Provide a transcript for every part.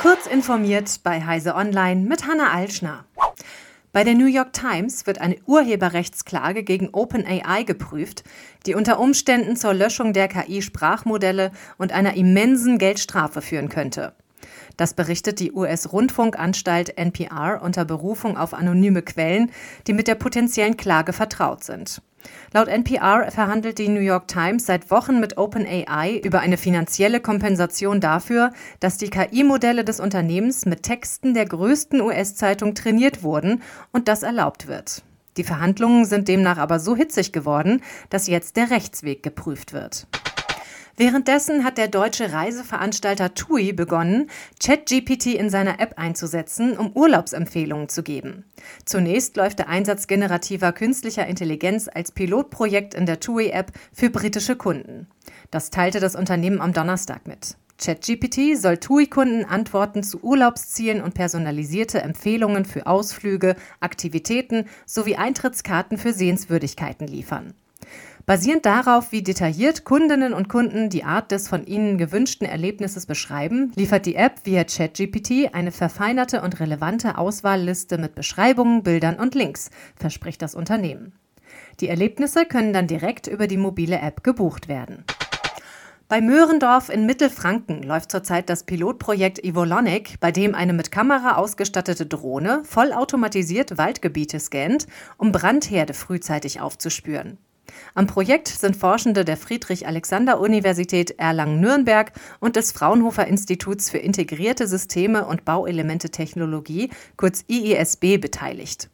Kurz informiert bei Heise Online mit Hanna Alschner. Bei der New York Times wird eine Urheberrechtsklage gegen OpenAI geprüft, die unter Umständen zur Löschung der KI-Sprachmodelle und einer immensen Geldstrafe führen könnte. Das berichtet die US-Rundfunkanstalt NPR unter Berufung auf anonyme Quellen, die mit der potenziellen Klage vertraut sind. Laut NPR verhandelt die New York Times seit Wochen mit OpenAI über eine finanzielle Kompensation dafür, dass die KI-Modelle des Unternehmens mit Texten der größten US-Zeitung trainiert wurden und das erlaubt wird. Die Verhandlungen sind demnach aber so hitzig geworden, dass jetzt der Rechtsweg geprüft wird. Währenddessen hat der deutsche Reiseveranstalter TUI begonnen, ChatGPT in seiner App einzusetzen, um Urlaubsempfehlungen zu geben. Zunächst läuft der Einsatz generativer künstlicher Intelligenz als Pilotprojekt in der TUI-App für britische Kunden. Das teilte das Unternehmen am Donnerstag mit. ChatGPT soll TUI-Kunden Antworten zu Urlaubszielen und personalisierte Empfehlungen für Ausflüge, Aktivitäten sowie Eintrittskarten für Sehenswürdigkeiten liefern. Basierend darauf, wie detailliert Kundinnen und Kunden die Art des von ihnen gewünschten Erlebnisses beschreiben, liefert die App via ChatGPT eine verfeinerte und relevante Auswahlliste mit Beschreibungen, Bildern und Links, verspricht das Unternehmen. Die Erlebnisse können dann direkt über die mobile App gebucht werden. Bei Möhrendorf in Mittelfranken läuft zurzeit das Pilotprojekt Evolonic, bei dem eine mit Kamera ausgestattete Drohne vollautomatisiert Waldgebiete scannt, um Brandherde frühzeitig aufzuspüren. Am Projekt sind Forschende der Friedrich-Alexander-Universität Erlangen-Nürnberg und des Fraunhofer Instituts für integrierte Systeme und Bauelemente-Technologie, kurz IISB, beteiligt.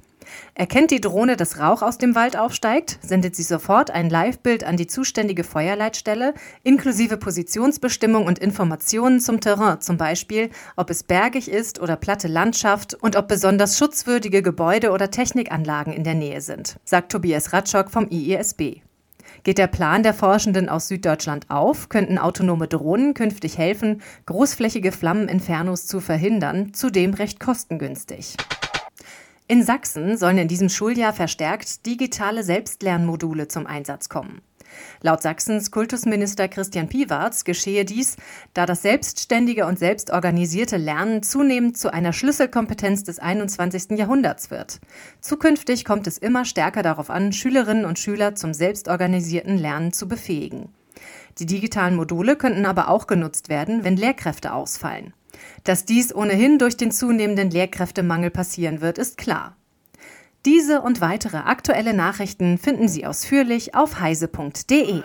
Erkennt die Drohne, dass Rauch aus dem Wald aufsteigt, sendet sie sofort ein Live-Bild an die zuständige Feuerleitstelle, inklusive Positionsbestimmung und Informationen zum Terrain, zum Beispiel, ob es bergig ist oder platte Landschaft und ob besonders schutzwürdige Gebäude oder Technikanlagen in der Nähe sind, sagt Tobias Ratschok vom IESB. Geht der Plan der Forschenden aus Süddeutschland auf, könnten autonome Drohnen künftig helfen, großflächige Flammeninfernos zu verhindern, zudem recht kostengünstig. In Sachsen sollen in diesem Schuljahr verstärkt digitale Selbstlernmodule zum Einsatz kommen. Laut Sachsens Kultusminister Christian Piwarz geschehe dies, da das selbstständige und selbstorganisierte Lernen zunehmend zu einer Schlüsselkompetenz des 21. Jahrhunderts wird. Zukünftig kommt es immer stärker darauf an, Schülerinnen und Schüler zum selbstorganisierten Lernen zu befähigen. Die digitalen Module könnten aber auch genutzt werden, wenn Lehrkräfte ausfallen. Dass dies ohnehin durch den zunehmenden Lehrkräftemangel passieren wird, ist klar. Diese und weitere aktuelle Nachrichten finden Sie ausführlich auf heise.de.